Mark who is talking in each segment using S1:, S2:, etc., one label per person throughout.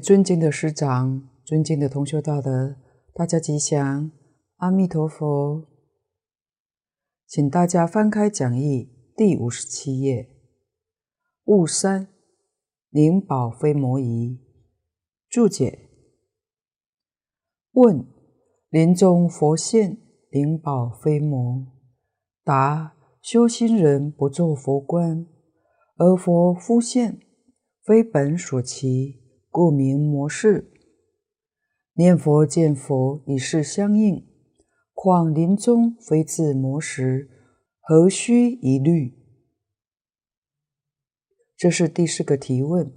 S1: 尊敬的师长，尊敬的同修大德，大家吉祥，阿弥陀佛。请大家翻开讲义第五十七页，物三，灵宝非魔仪，注解。问：临终佛现，灵宝非魔？答：修心人不作佛观，而佛复现，非本所期。故名魔事，念佛见佛与事相应，况临终非自魔时，何须疑虑？这是第四个提问。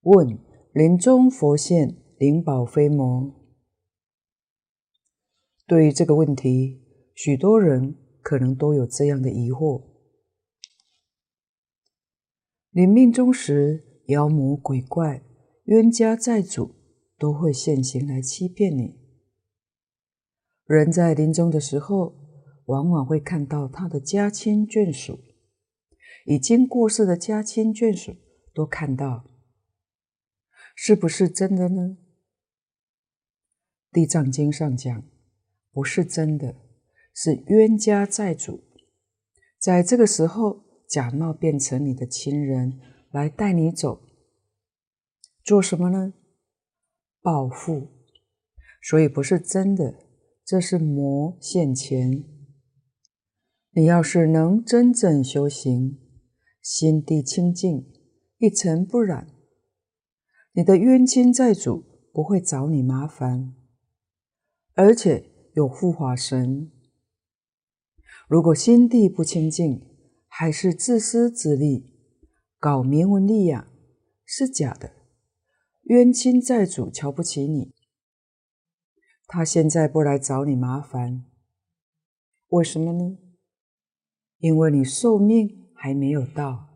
S1: 问：临终佛现，灵宝非魔？对于这个问题，许多人可能都有这样的疑惑：临命终时，妖魔鬼怪、冤家债主都会现形来欺骗你。人在临终的时候，往往会看到他的家亲眷属，已经过世的家亲眷属都看到，是不是真的呢？地藏经上讲，不是真的，是冤家债主，在这个时候假冒变成你的亲人。来带你走，做什么呢？报复，所以不是真的，这是魔现前。你要是能真正修行，心地清净，一尘不染，你的冤亲债主不会找你麻烦，而且有护法神。如果心地不清净，还是自私自利。搞名闻利养是假的，冤亲债主瞧不起你，他现在不来找你麻烦，为什么呢？因为你寿命还没有到，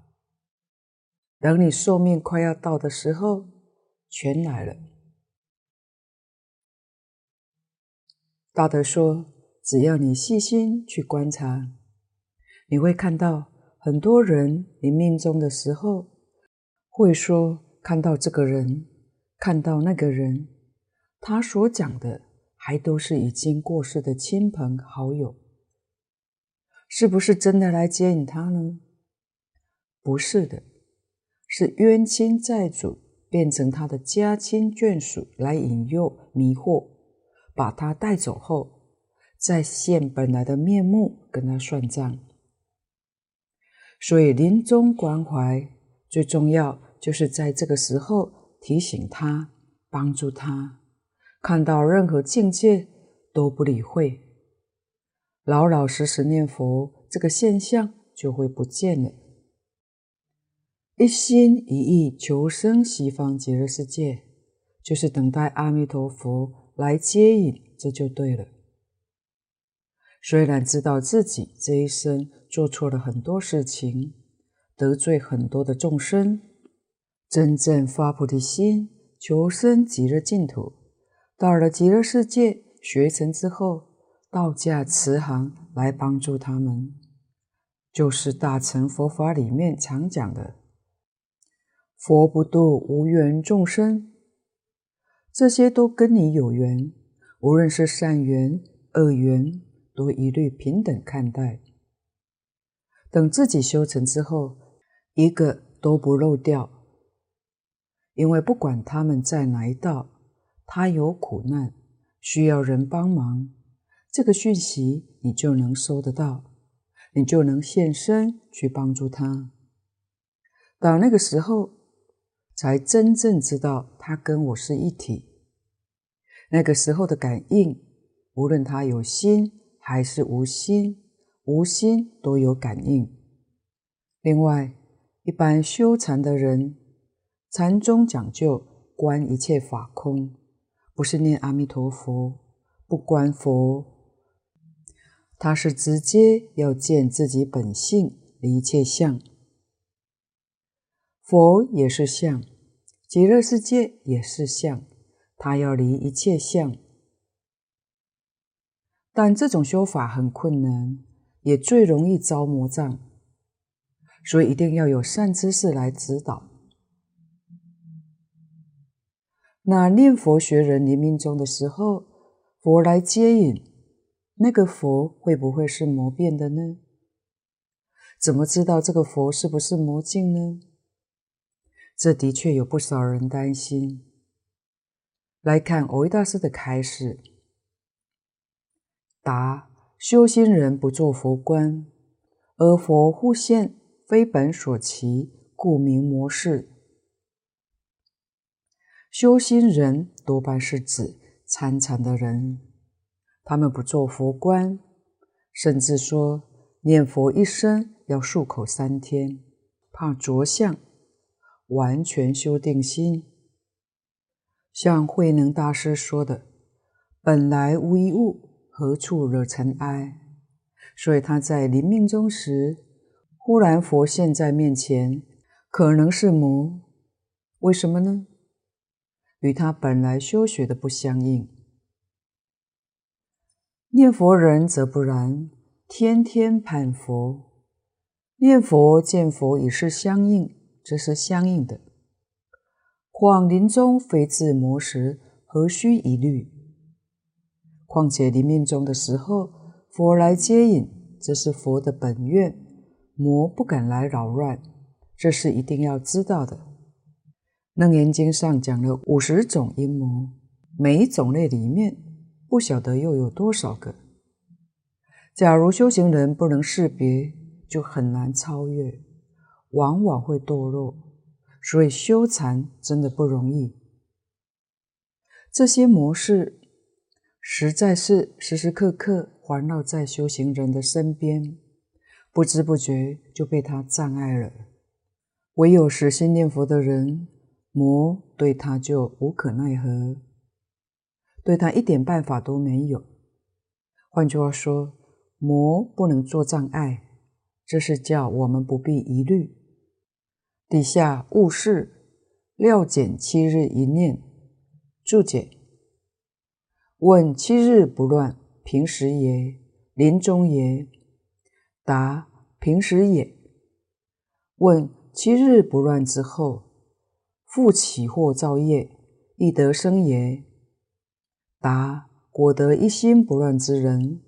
S1: 等你寿命快要到的时候，全来了。大德说，只要你细心去观察，你会看到。很多人临命终的时候，会说看到这个人，看到那个人，他所讲的还都是已经过世的亲朋好友，是不是真的来接引他呢？不是的，是冤亲债主变成他的家亲眷属来引诱迷惑，把他带走后，再现本来的面目跟他算账。所以，临终关怀最重要，就是在这个时候提醒他、帮助他，看到任何境界都不理会，老老实实念佛，这个现象就会不见了。一心一意求生西方极乐世界，就是等待阿弥陀佛来接引，这就对了。虽然知道自己这一生做错了很多事情，得罪很多的众生，真正发菩提心，求生极乐净土，到了极乐世界学成之后，道家慈航来帮助他们，就是大乘佛法里面常讲的“佛不度无缘众生”，这些都跟你有缘，无论是善缘、恶缘。都一律平等看待。等自己修成之后，一个都不漏掉。因为不管他们在哪一道，他有苦难，需要人帮忙，这个讯息你就能收得到，你就能现身去帮助他。到那个时候，才真正知道他跟我是一体。那个时候的感应，无论他有心。还是无心，无心都有感应。另外，一般修禅的人，禅宗讲究观一切法空，不是念阿弥陀佛，不观佛，他是直接要见自己本性，离一切相。佛也是相，极乐世界也是相，他要离一切相。但这种修法很困难，也最容易遭魔障，所以一定要有善知识来指导。那念佛学人临命终的时候，佛来接引，那个佛会不会是魔变的呢？怎么知道这个佛是不是魔镜呢？这的确有不少人担心。来看蕅益大师的开示：答，修心人不做佛观，而佛忽现，非本所期，故名魔事。修心人多半是指参禅的人，他们不做佛观，甚至说念佛一生要漱口三天，怕着相，完全修定心。像慧能大师说的：“本来无一物，何处惹尘埃？”所以他在临命终时，忽然佛现在面前，可能是魔，为什么呢？与他本来修学的不相应。念佛人则不然，天天盼佛，念佛见佛已是相应，这是相应的。况临终非自魔时，何须疑虑？况且临命终的时候，佛来接引，这是佛的本愿。魔不敢来扰乱，这是一定要知道的。《楞严经》上讲了五十种阴魔，每一种类里面不晓得又有多少个。假如修行人不能识别，就很难超越，往往会堕落。所以修禅真的不容易。这些魔事实在是时时刻刻环绕在修行人的身边。不知不觉就被他障碍了。唯有实心念佛的人，魔对他就无可奈何，对他一点办法都没有。换句话说，魔不能做障碍，这是叫我们不必疑虑。底下勿视，料减七日一念。注解：问七日不乱，平时也？临终也？答：平时也。问：七日不乱之后，复起或造业，亦得生也？答：果得一心不乱之人，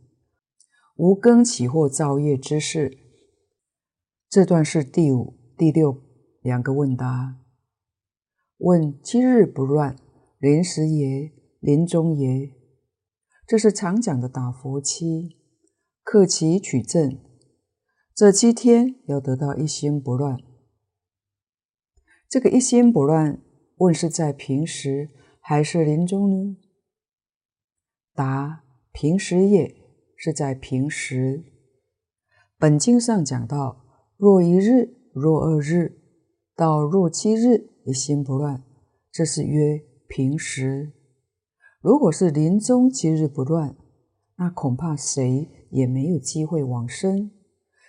S1: 无更起或造业之事。这段是第五、第六两个问答。问：七日不乱，临时也？临终也？这是常讲的打佛七，克期取证。这七天要得到一心不乱，这个一心不乱，问是在平时还是临终呢？答：平时也，是在平时。本经上讲到，若一日、若二日，到若七日，一心不乱，这是曰平时。如果是临终七日不乱，那恐怕谁也没有机会往生。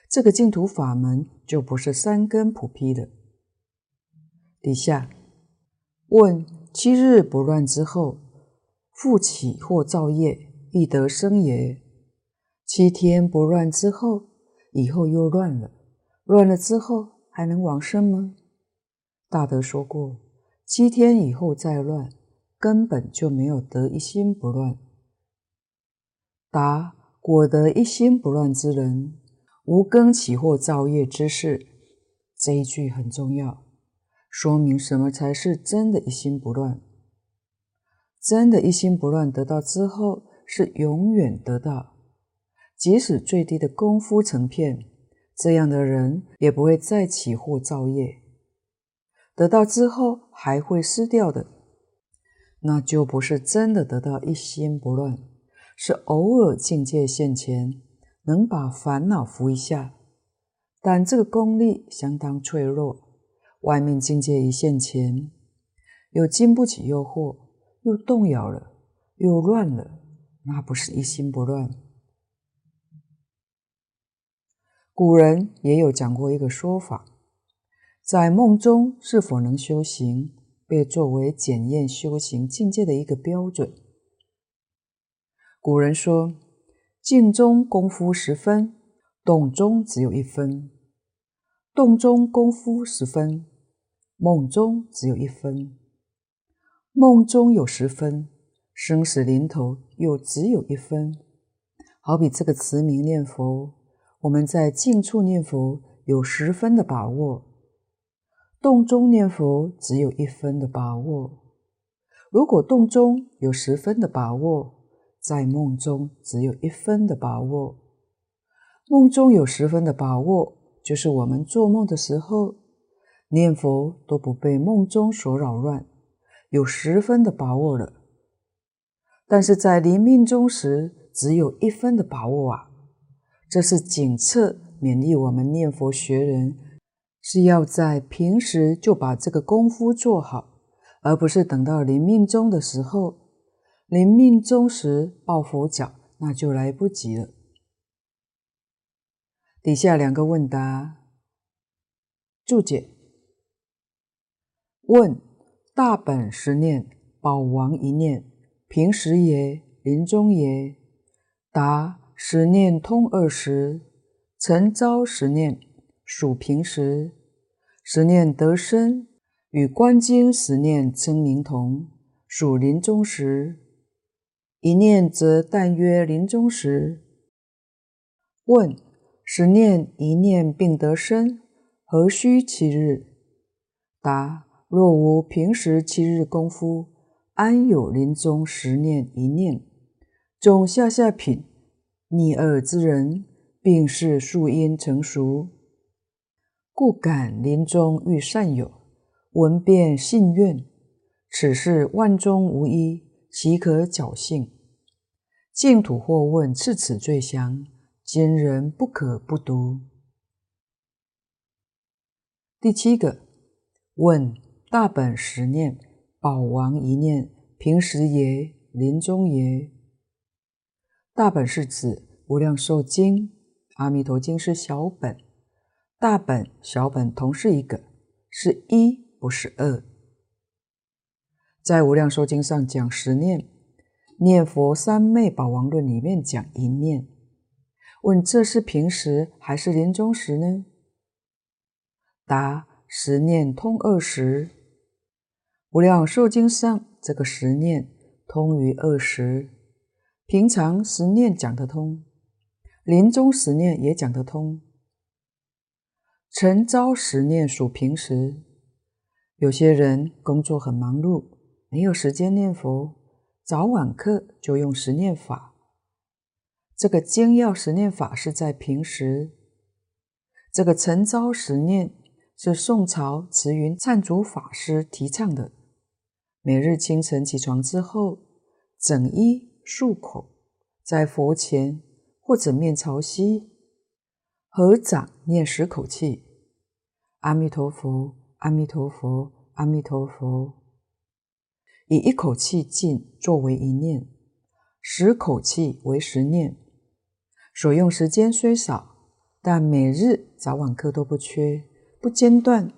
S1: 这个净土法门就不是三根普披的。底下问：七日不乱之后，复起或造业，亦得生也？七天不乱之后，以后又乱了，乱了之后还能往生吗？大德说过，七天以后再乱，根本就没有得一心不乱。答：果得一心不乱之人。无更起或造业之事，这一句很重要，说明什么才是真的一心不乱。真的一心不乱得到之后，是永远得到，即使最低的功夫成片，这样的人也不会再起或造业。得到之后还会失掉的，那就不是真的得到一心不乱，是偶尔境界现前。能把烦恼伏一下，但这个功力相当脆弱。外面境界一现前，又经不起诱惑，又动摇了，又乱了，那不是一心不乱。古人也有讲过一个说法，在梦中是否能修行，被作为检验修行境界的一个标准。古人说。静中功夫十分，动中只有一分；动中功夫十分，梦中只有一分。梦中有十分，生死临头又只有一分。好比这个持名念佛，我们在静处念佛有十分的把握，洞中念佛只有一分的把握。如果洞中有十分的把握，在梦中只有一分的把握。梦中有十分的把握，就是我们做梦的时候念佛都不被梦中所扰乱，有十分的把握了。但是在临命终时，只有一分的把握啊！这是警策勉励我们念佛学人，是要在平时就把这个功夫做好。而不是等到临命终的时候，临命终时抱佛脚，那就来不及了。底下两个问答注解：问大本十念，宝王一念，平时耶？临终耶？答：十念通二时，晨朝十念属平时，十念得生。与观经十念称名同，属临终时。一念则但约临终时。问：十念一念并得生，何须七日？答：若无平时七日功夫，安有临终十念一念？众下下品逆二之人，并是宿因成熟，故感临终遇善友。闻便信愿，此事万中无一，岂可侥幸？净土或问次此最详，今人不可不读。第七个问：大本十念，宝王一念，平时耶？临终耶？大本是指《无量寿经》，《阿弥陀经》是小本，大本、小本同是一个，是一。不是二，在《无量寿经》上讲十念，《念佛三昧宝王论》里面讲一念。问这是平时还是临终时呢？答：十念通二时，《无量寿经》上这个十念通于二时，平常十念讲得通，临终十念也讲得通。晨朝十念属平时。有些人工作很忙碌，没有时间念佛，早晚课就用十念法。这个精要十念法是在平时，这个晨朝十念是宋朝慈云忏主法师提倡的。每日清晨起床之后，整衣漱口，在佛前或者面朝西，合掌念十口气：阿弥陀佛。阿弥陀佛，阿弥陀佛。以一口气尽作为一念，十口气为十念。所用时间虽少，但每日早晚课都不缺，不间断。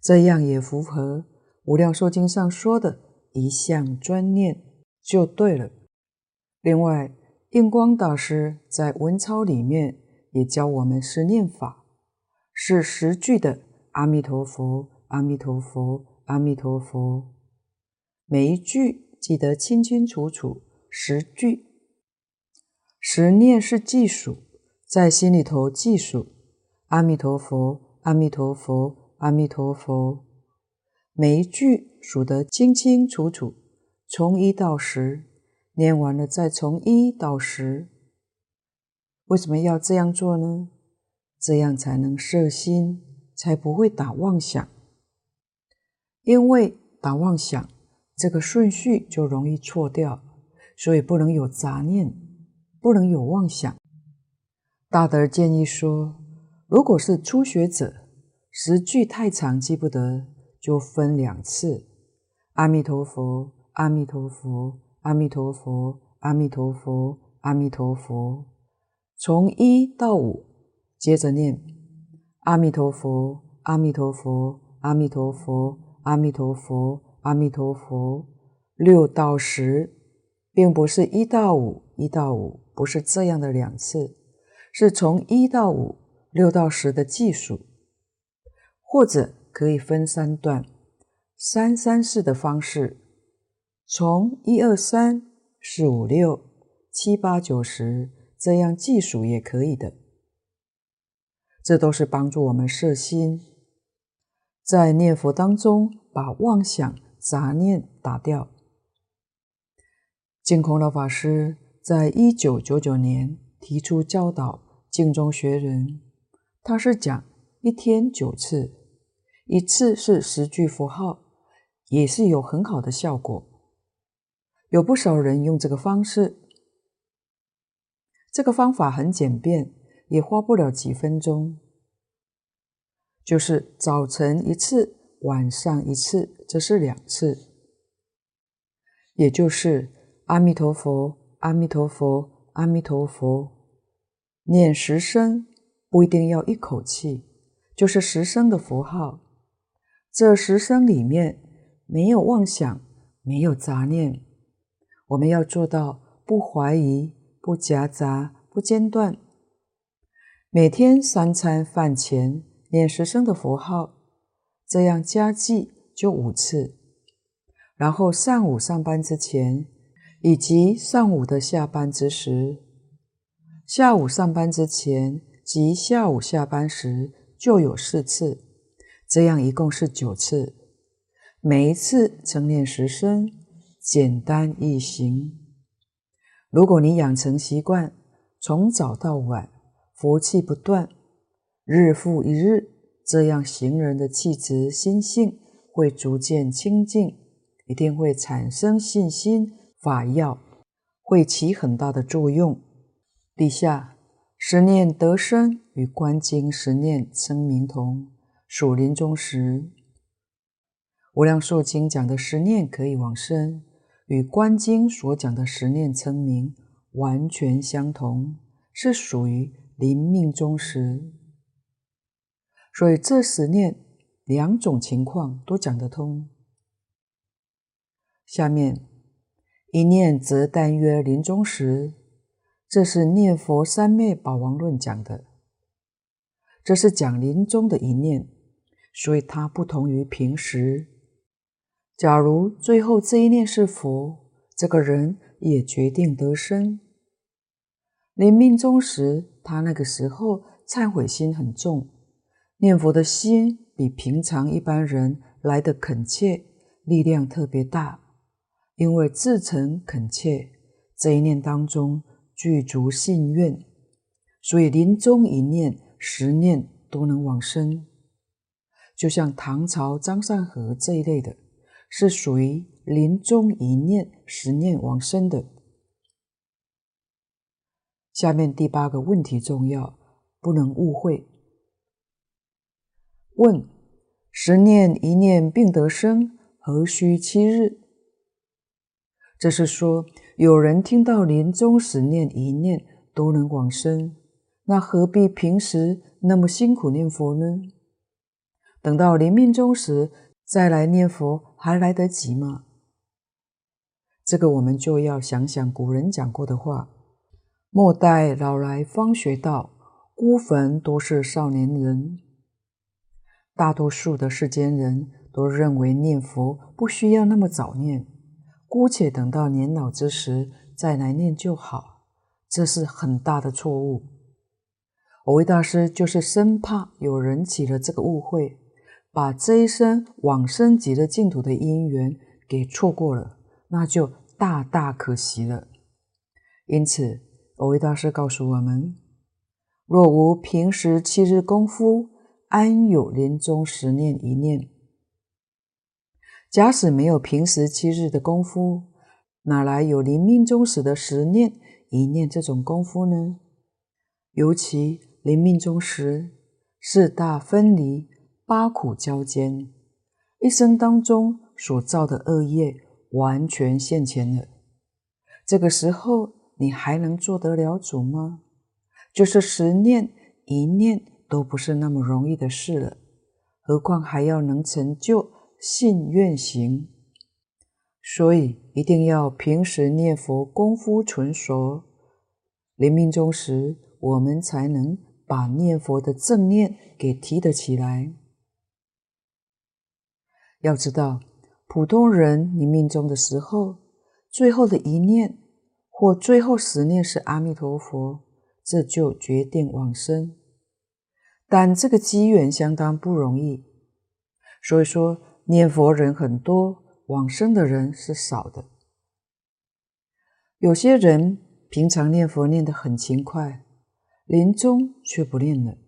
S1: 这样也符合《无量寿经》上说的一项专念，就对了。另外，印光大师在文钞里面也教我们是念法，是十句的阿弥陀佛。阿弥陀佛，阿弥陀佛，每一句记得清清楚楚。十句，十念是计数，在心里头计数。阿弥陀佛，阿弥陀佛，阿弥陀佛，每一句数得清清楚楚，从一到十，念完了再从一到十。为什么要这样做呢？这样才能摄心，才不会打妄想。因为打妄想，这个顺序就容易错掉，所以不能有杂念，不能有妄想。大德建议说，如果是初学者，十句太长记不得，就分两次：阿弥陀佛，阿弥陀佛，阿弥陀佛，阿弥陀佛，阿弥陀佛，从一到五，接着念阿弥陀佛，阿弥陀佛，阿弥陀佛。阿弥陀佛，阿弥陀佛，六到十，并不是一到五，一到五不是这样的两次，是从一到五，六到十的计数，或者可以分三段，三三四的方式，从一二三四五六七八九十这样计数也可以的。这都是帮助我们摄心，在念佛当中把妄想杂念打掉。净空老法师在一九九九年提出教导净宗学人，他是讲一天九次，一次是十句佛号，也是有很好的效果。有不少人用这个方式，这个方法很简便。也花不了几分钟，就是早晨一次，晚上一次，这是两次，也就是阿弥陀佛，阿弥陀佛，阿弥陀佛，念十声，不一定要一口气，就是十声的符号。这十声里面没有妄想，没有杂念，我们要做到不怀疑、不夹杂、不间断。每天三餐饭前念十声的佛号，这样加计就五次。然后上午上班之前，以及上午的下班之时，下午上班之前及下午下班时就有四次，这样一共是九次。每一次称念十声，简单易行。如果你养成习惯，从早到晚。佛气不断，日复一日，这样行人的气质心性会逐渐清净，一定会产生信心法药，会起很大的作用。底下十念得生与观经十念称名同，属临终时。无量寿经讲的十念可以往生，与观经所讲的十念称名完全相同，是属于。临命终时，所以这十念两种情况都讲得通。下面一念则但约临终时，这是《念佛三昧宝王论》讲的，这是讲临终的一念，所以它不同于平时。假如最后这一念是佛，这个人也决定得生。临命终时，他那个时候忏悔心很重，念佛的心比平常一般人来得恳切，力量特别大。因为至诚恳切，这一念当中具足信愿，所以临终一念、十念都能往生。就像唐朝张善和这一类的，是属于临终一念、十念往生的。下面第八个问题重要，不能误会。问：十念一念并得生，何须七日？这是说，有人听到临终十念一念都能往生，那何必平时那么辛苦念佛呢？等到临命终时再来念佛，还来得及吗？这个我们就要想想古人讲过的话。莫待老来方学道，孤坟多是少年人。大多数的世间人都认为念佛不需要那么早念，姑且等到年老之时再来念就好，这是很大的错误。蕅益大师就是生怕有人起了这个误会，把这一生往生极乐净土的因缘给错过了，那就大大可惜了。因此，蕅益大师告诉我们：若无平时七日功夫，安有临终十念一念？假使没有平时七日的功夫，哪来有临命终时的十念一念这种功夫呢？尤其临命终时，四大分离，八苦交煎，一生当中所造的恶业完全现前了。这个时候，你还能做得了主吗？就是十念一念都不是那么容易的事了，何况还要能成就信愿行。所以一定要平时念佛功夫纯熟，临命终时我们才能把念佛的正念给提得起来。要知道，普通人临命终的时候，最后的一念或最后十念是阿弥陀佛，这就决定往生。但这个机缘相当不容易，所以说念佛人很多，往生的人是少的。有些人平常念佛念得很勤快，临终却不念了，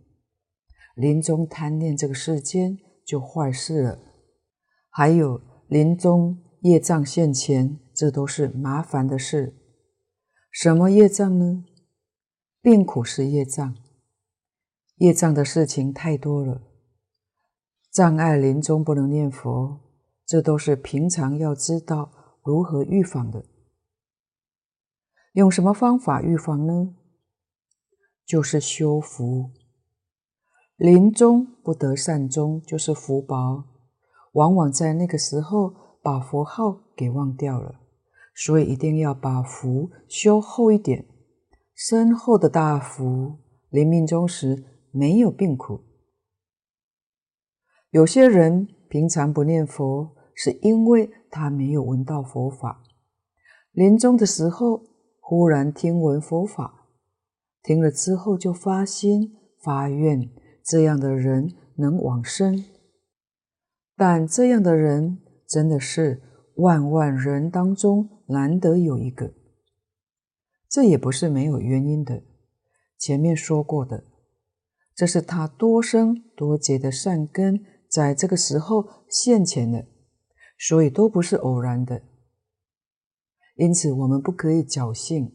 S1: 临终贪恋这个世间就坏事了。还有。临终业障现前，这都是麻烦的事。什么业障呢？病苦是业障，业障的事情太多了。障碍临终不能念佛，这都是平常要知道如何预防的。用什么方法预防呢？就是修福。临终不得善终，就是福薄。往往在那个时候把佛号给忘掉了，所以一定要把福修厚一点，深厚的大福，临命终时没有病苦。有些人平常不念佛，是因为他没有闻到佛法，临终的时候忽然听闻佛法，听了之后就发心发愿，这样的人能往生。但这样的人真的是万万人当中难得有一个，这也不是没有原因的。前面说过的，这是他多生多劫的善根在这个时候现前的，所以都不是偶然的。因此，我们不可以侥幸，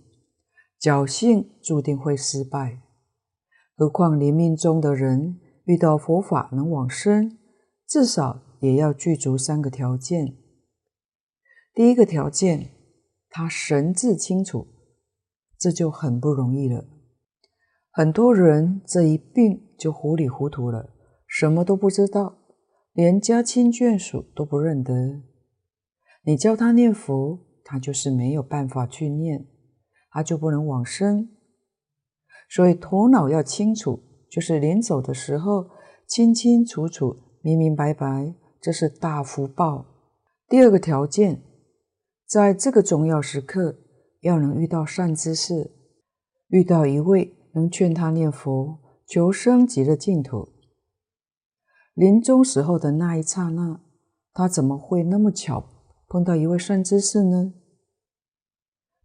S1: 侥幸注定会失败。何况临命终的人遇到佛法能往生，至少。也要具足三个条件。第一个条件，他神志清楚，这就很不容易了。很多人这一病就糊里糊涂了，什么都不知道，连家亲眷属都不认得。你教他念佛，他就是没有办法去念，他就不能往生。所以头脑要清楚，就是临走的时候清清楚楚、明明白白。这是大福报。第二个条件，在这个重要时刻，要能遇到善知识，遇到一位能劝他念佛、求生极乐净土。临终时候的那一刹那，他怎么会那么巧碰到一位善知识呢？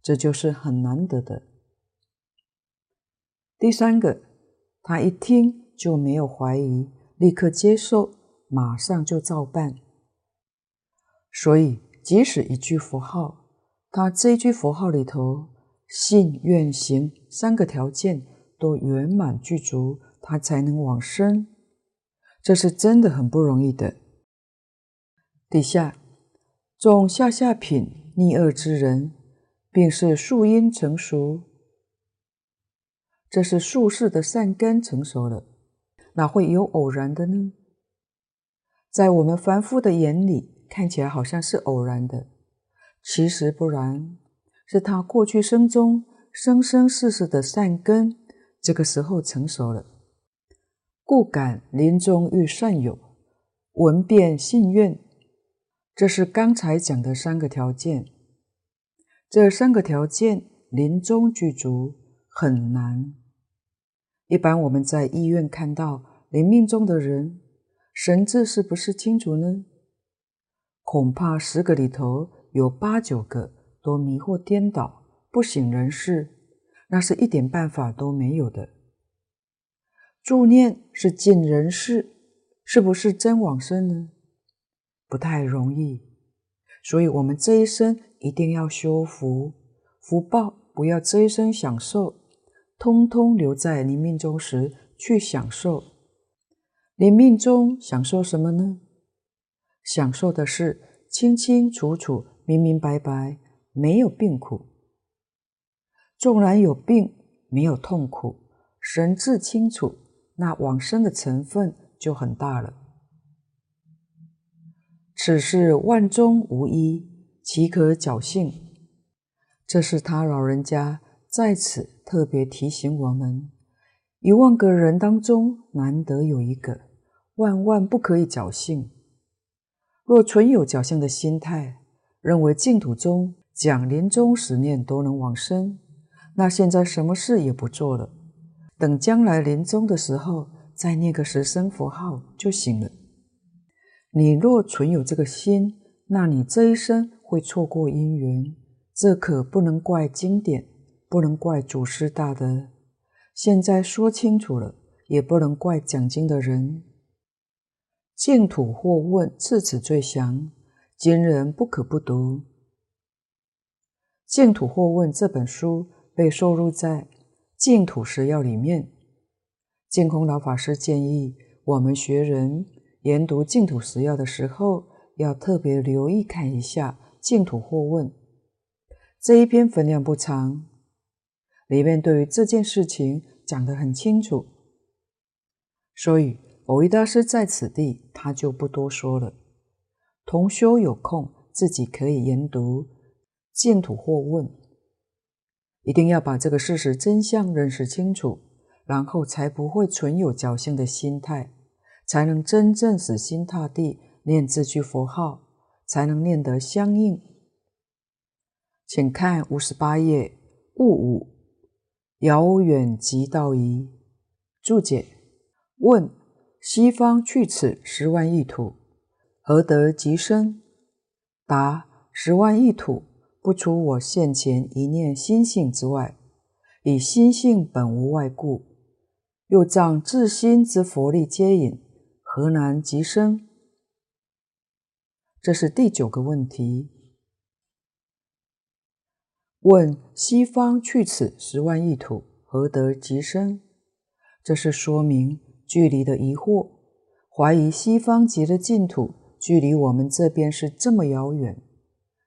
S1: 这就是很难得的。第三个，他一听就没有怀疑，立刻接受。马上就照办，所以即使一句佛号，他这一句佛号里头信愿行三个条件都圆满具足，他才能往生。这是真的很不容易的。底下种下下品逆恶之人，并是树因成熟，这是宿世的善根成熟了，哪会有偶然的呢？在我们凡夫的眼里，看起来好像是偶然的，其实不然，是他过去生中生生世世的善根，这个时候成熟了，故感临终遇善友，闻便信愿。这是刚才讲的三个条件，这三个条件临终具足很难。一般我们在医院看到临命终的人。神智是不是清楚呢？恐怕十个里头有八九个都迷惑颠倒，不省人事，那是一点办法都没有的。助念是尽人事，是不是真往生呢？不太容易。所以，我们这一生一定要修福，福报不要这一生享受，通通留在临命终时去享受。你命中享受什么呢？享受的是清清楚楚、明明白白，没有病苦。纵然有病，没有痛苦，神志清楚，那往生的成分就很大了。此事万中无一，岂可侥幸？这是他老人家在此特别提醒我们。一万个人当中难得有一个，万万不可以侥幸。若存有侥幸的心态，认为净土中讲临终十念都能往生，那现在什么事也不做了，等将来临终的时候再念个十声佛号就行了。你若存有这个心，那你这一生会错过因缘，这可不能怪经典，不能怪祖师大德。现在说清楚了，也不能怪讲经的人。净土惑问次此最详，今人不可不读。净土惑问这本书被收录在净土十要里面。净空老法师建议我们学人研读净土十要的时候，要特别留意看一下净土惑问这一篇，分量不长，里面对于这件事情讲得很清楚，所以。偶一大师在此地，他就不多说了。同修有空，自己可以研读《净土惑问》，一定要把这个事实真相认识清楚，然后才不会存有侥幸的心态，才能真正死心塌地念这句佛号，才能念得相应。请看五十八页，物五，遥远即道矣注解问。西方去此十万亿土，何得极生？答：十万亿土不出我现前一念心性之外，以心性本无外故，又仗自心之佛力接引，何难极生？这是第九个问题。问：西方去此十万亿土，何得极生？这是说明。距离的疑惑，怀疑西方极乐净土距离我们这边是这么遥远，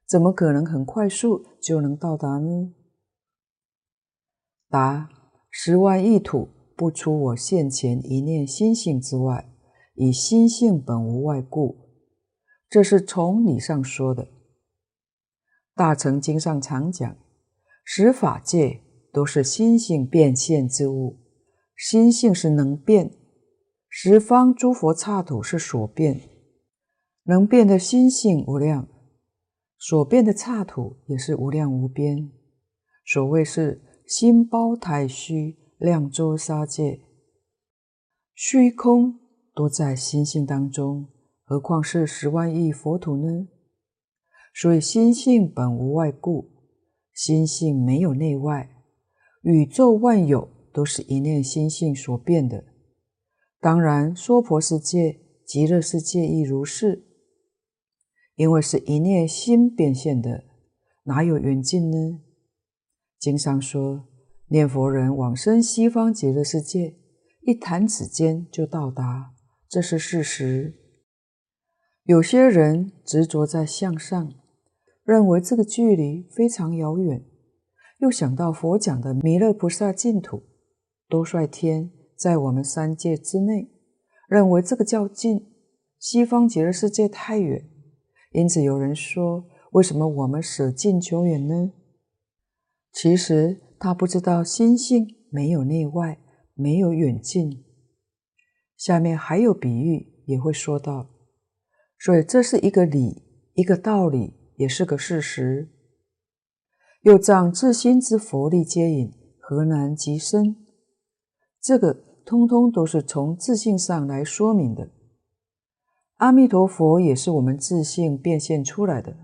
S1: 怎么可能很快速就能到达呢？答：十万亿土不出我现前一念心性之外，以心性本无外故。这是从理上说的。大乘经上常讲，十法界都是心性变现之物，心性是能变。十方诸佛刹土是所变，能变的心性无量，所变的刹土也是无量无边。所谓是心包太虚，量周沙界，虚空都在心性当中，何况是十万亿佛土呢？所以心性本无外故，心性没有内外，宇宙万有都是一念心性所变的。当然，娑婆世界、极乐世界亦如是，因为是一念心变现的，哪有远近呢？经上说，念佛人往生西方极乐世界，一弹指间就到达，这是事实。有些人执着在向上，认为这个距离非常遥远，又想到佛讲的弥勒菩萨净土，兜率天。在我们三界之内，认为这个较近，西方极乐世界太远，因此有人说：为什么我们舍近求远呢？其实他不知道心性没有内外，没有远近。下面还有比喻也会说到，所以这是一个理，一个道理，也是个事实。又仗自心之佛力接引，何难极生？这个。通通都是从自信上来说明的。阿弥陀佛也是我们自信变现出来的，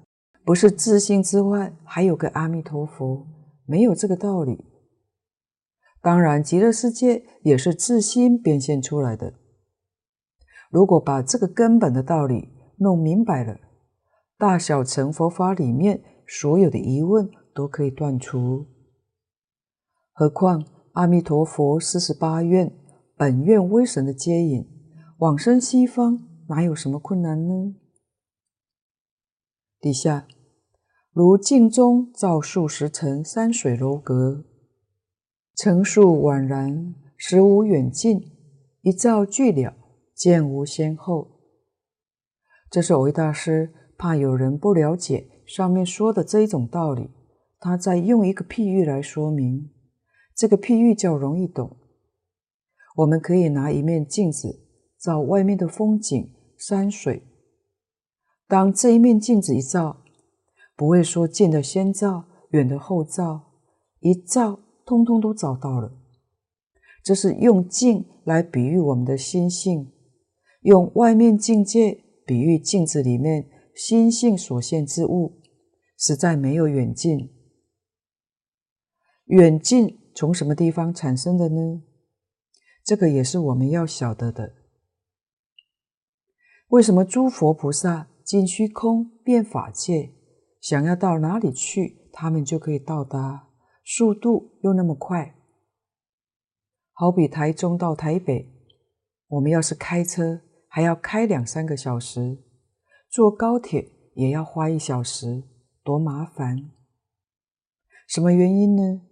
S1: 不是自信之外还有个阿弥陀佛，没有这个道理。当然，极乐世界也是自心变现出来的。如果把这个根本的道理弄明白了，大小乘佛法里面所有的疑问都可以断除。何况阿弥陀佛四十八愿。本愿威神的接引，往生西方哪有什么困难呢？底下如镜中照数十层山水楼阁，层数宛然，实无远近，一照俱了，见无先后。这是维大师怕有人不了解上面说的这一种道理，他在用一个譬喻来说明，这个譬喻较容易懂。我们可以拿一面镜子照外面的风景、山水。当这一面镜子一照，不会说近的先照，远的后照，一照，通通都找到了。这是用镜来比喻我们的心性，用外面境界比喻镜子里面心性所现之物，实在没有远近。远近从什么地方产生的呢？这个也是我们要晓得的。为什么诸佛菩萨尽虚空变法界，想要到哪里去，他们就可以到达，速度又那么快？好比台中到台北，我们要是开车，还要开两三个小时；坐高铁也要花一小时，多麻烦！什么原因呢？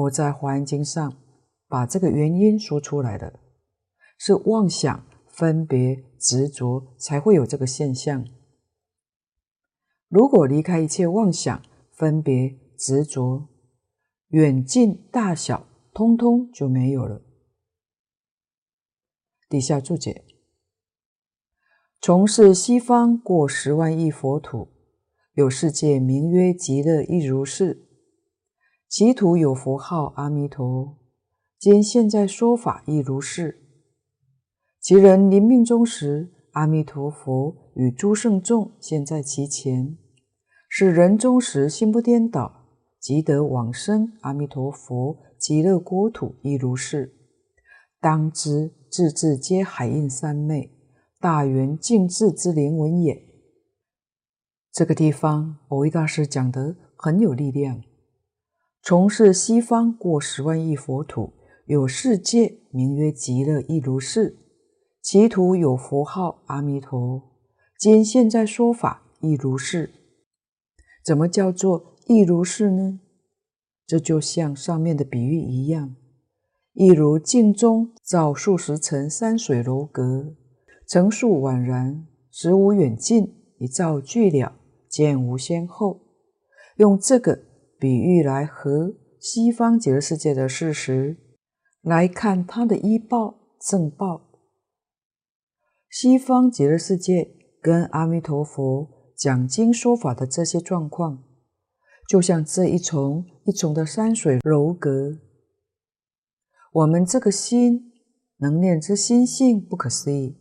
S1: 佛在《华严经》上把这个原因说出来了，是妄想、分别、执着才会有这个现象。如果离开一切妄想、分别、执着，远近大小通通就没有了。底下注解：从是西方过十万亿佛土，有世界名曰极乐亦如是。其土有佛号阿弥陀，今现在说法亦如是。其人临命终时，阿弥陀佛与诸圣众现在其前，是人终时心不颠倒，即得往生阿弥陀佛极乐国土亦如是。当知字字皆海印三昧，大圆净智之灵文也。这个地方，蕅益大师讲得很有力量。从是西方过十万亿佛土，有世界名曰极乐亦如是。其土有佛号阿弥陀，今现在说法亦如是。怎么叫做亦如是呢？这就像上面的比喻一样，亦如镜中照数十层山水楼阁，层数宛然，实无远近，一照俱了，见无先后。用这个。比喻来和西方极乐世界的事实来看，它的依报正报。西方极乐世界跟阿弥陀佛讲经说法的这些状况，就像这一重一重的山水楼阁。我们这个心能念之心性不可思议，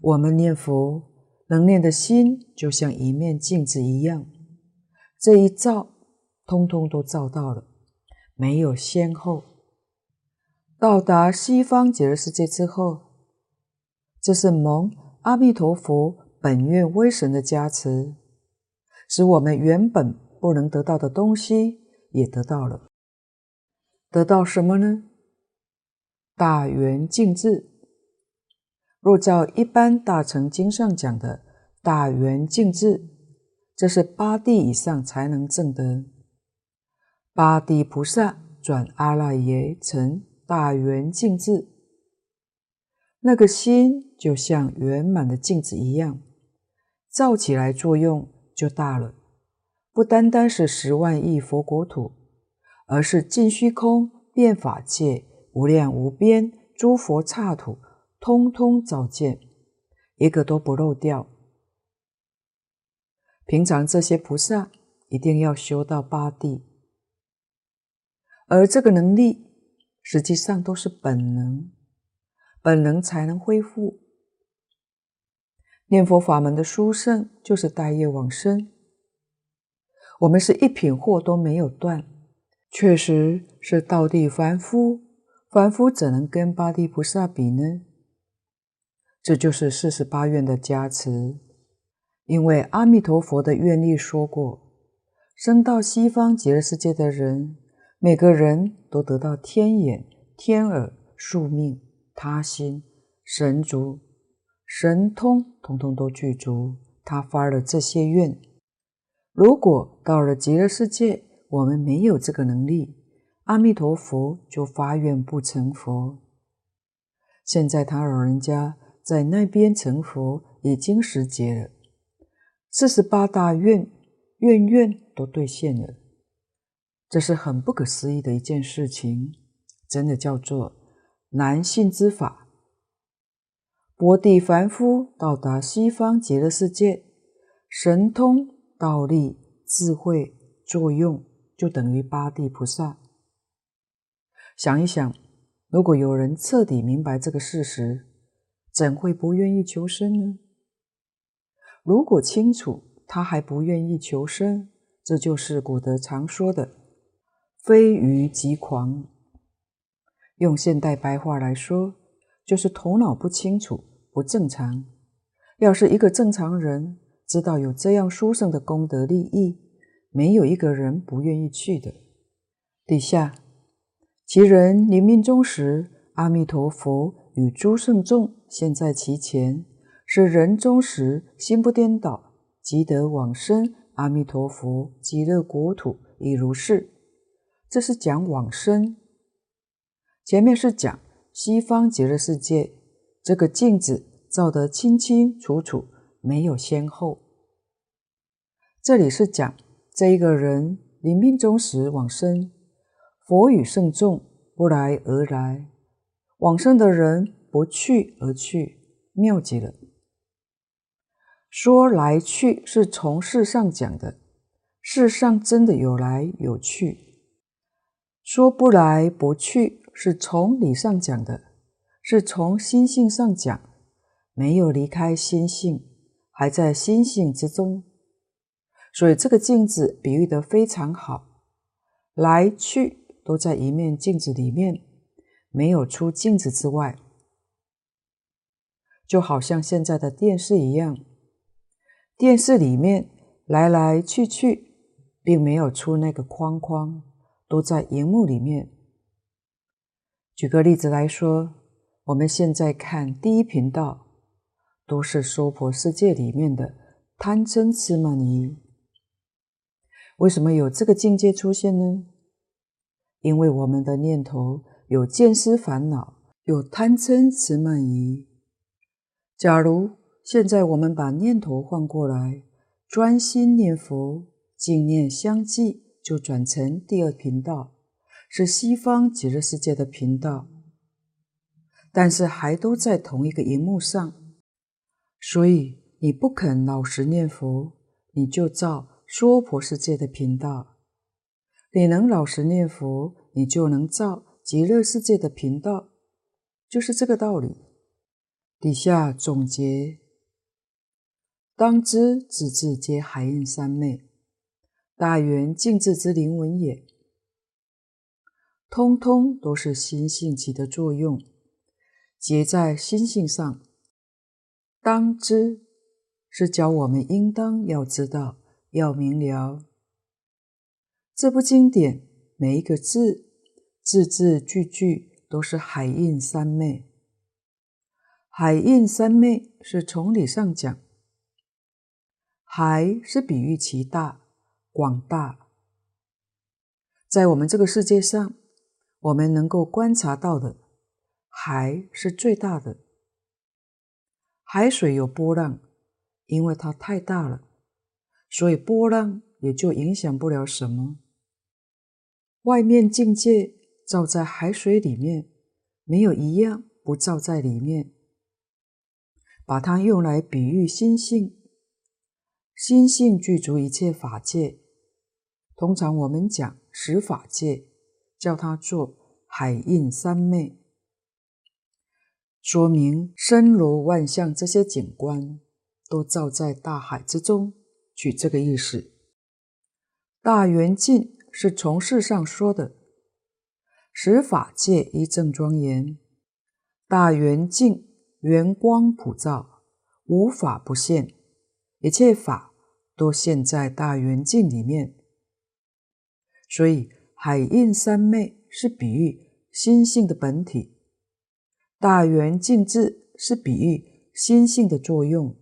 S1: 我们念佛能念的心就像一面镜子一样，这一照。通通都照到了，没有先后。到达西方极乐世界之后，这是蒙阿弥陀佛本愿威神的加持，使我们原本不能得到的东西也得到了。得到什么呢？大圆净智。若照一般大乘经上讲的大圆净智，这是八地以上才能证得。八地菩萨转阿赖耶成大圆净智，那个心就像圆满的镜子一样，照起来作用就大了。不单单是十万亿佛国土，而是尽虚空遍法界无量无边诸佛刹土，通通照见，一个都不漏掉。平常这些菩萨一定要修到八地。而这个能力，实际上都是本能，本能才能恢复。念佛法门的殊胜，就是带业往生。我们是一品货都没有断，确实是道地凡夫，凡夫怎能跟八地菩萨比呢？这就是四十八愿的加持，因为阿弥陀佛的愿力说过，生到西方极乐世界的人。每个人都得到天眼、天耳、宿命、他心、神足、神通，通通都具足。他发了这些愿。如果到了极乐世界，我们没有这个能力，阿弥陀佛就发愿不成佛。现在他老人家在那边成佛，已经十劫了，四十八大愿，愿愿都兑现了。这是很不可思议的一件事情，真的叫做男性之法。薄地凡夫到达西方极乐世界，神通、道力、智慧、作用，就等于八地菩萨。想一想，如果有人彻底明白这个事实，怎会不愿意求生呢？如果清楚，他还不愿意求生，这就是古德常说的“非愚即狂”。用现代白话来说，就是头脑不清楚、不正常。要是一个正常人知道有这样殊胜的功德利益，没有一个人不愿意去的。底下，其人临命终时，阿弥陀佛与诸圣众现在其前，是人终时心不颠倒。即得往生阿弥陀佛极乐国土，亦如是。这是讲往生。前面是讲西方极乐世界，这个镜子照得清清楚楚，没有先后。这里是讲这一个人临命终时往生，佛语圣众不来而来，往生的人不去而去，妙极了。说来去是从事上讲的，世上真的有来有去；说不来不去是从理上讲的，是从心性上讲，没有离开心性，还在心性之中。所以这个镜子比喻得非常好，来去都在一面镜子里面，没有出镜子之外，就好像现在的电视一样。电视里面来来去去，并没有出那个框框，都在荧幕里面。举个例子来说，我们现在看第一频道，都是娑婆世界里面的贪嗔痴慢疑。为什么有这个境界出现呢？因为我们的念头有见思烦恼，有贪嗔痴慢疑。假如现在我们把念头换过来，专心念佛，净念相继，就转成第二频道，是西方极乐世界的频道，但是还都在同一个荧幕上。所以你不肯老实念佛，你就照娑婆世界的频道；你能老实念佛，你就能照极乐世界的频道，就是这个道理。底下总结。当知智智皆海印三昧，大圆净智之灵文也。通通都是心性起的作用，结在心性上。当知是教我们应当要知道，要明了。这部经典每一个字，字字句句都是海印三昧。海印三昧是从理上讲。海是比喻其大广大，在我们这个世界上，我们能够观察到的海是最大的。海水有波浪，因为它太大了，所以波浪也就影响不了什么。外面境界照在海水里面，没有一样不照在里面。把它用来比喻心性。心性具足一切法界，通常我们讲十法界，叫它做海印三昧，说明森罗万象这些景观都照在大海之中，取这个意思。大圆镜是从事上说的，十法界一正庄严，大圆镜圆光普照，无法不现。一切法都现在大圆镜里面，所以海印三昧是比喻心性的本体，大圆净智是比喻心性的作用。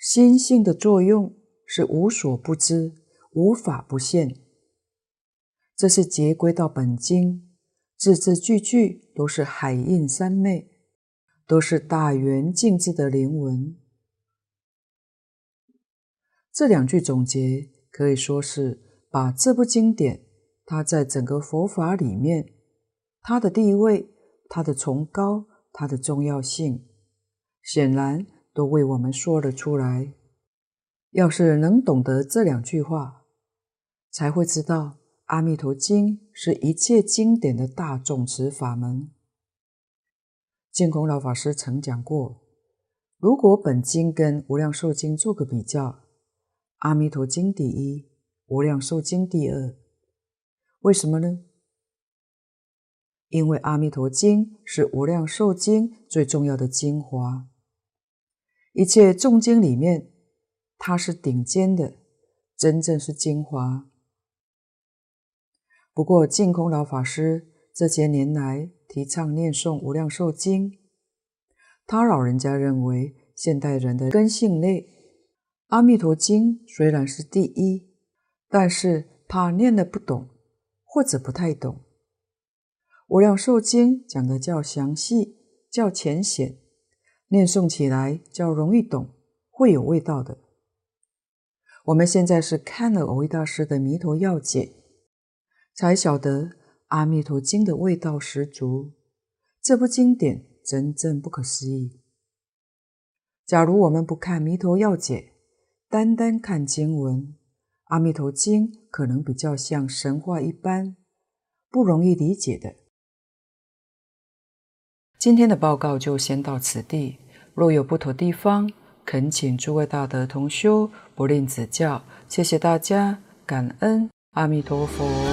S1: 心性的作用是无所不知，无法不现。这是结归到本经，字字句句都是海印三昧，都是大圆净智的灵文。这两句总结可以说是把这部经典，它在整个佛法里面，它的地位、它的崇高、它的重要性显然都为我们说了出来。要是能懂得这两句话，才会知道《阿弥陀经》是一切经典的大众持法门。净空老法师曾讲过，如果本经跟《无量寿经》做个比较，《阿弥陀经》第一，《无量寿经》第二。为什么呢？因为《阿弥陀经》是《无量寿经》最重要的精华，一切众经里面，它是顶尖的，真正是精华。不过，净空老法师这些年来，提倡念诵《无量寿经》，他老人家认为，现代人的根性类，《阿弥陀经》虽然是第一，但是怕念的不懂，或者不太懂。《无量寿经》讲的较详细、较浅显，念诵起来较容易懂，会有味道的。我们现在是看了蕅益大师的《弥陀要解》，才晓得。《阿弥陀经》的味道十足，这部经典真正不可思议。假如我们不看《弥陀要解》，单单看经文，《阿弥陀经》可能比较像神话一般，不容易理解的。今天的报告就先到此地，若有不妥地方，恳请诸位大德同修不吝指教。谢谢大家，感恩阿弥陀佛。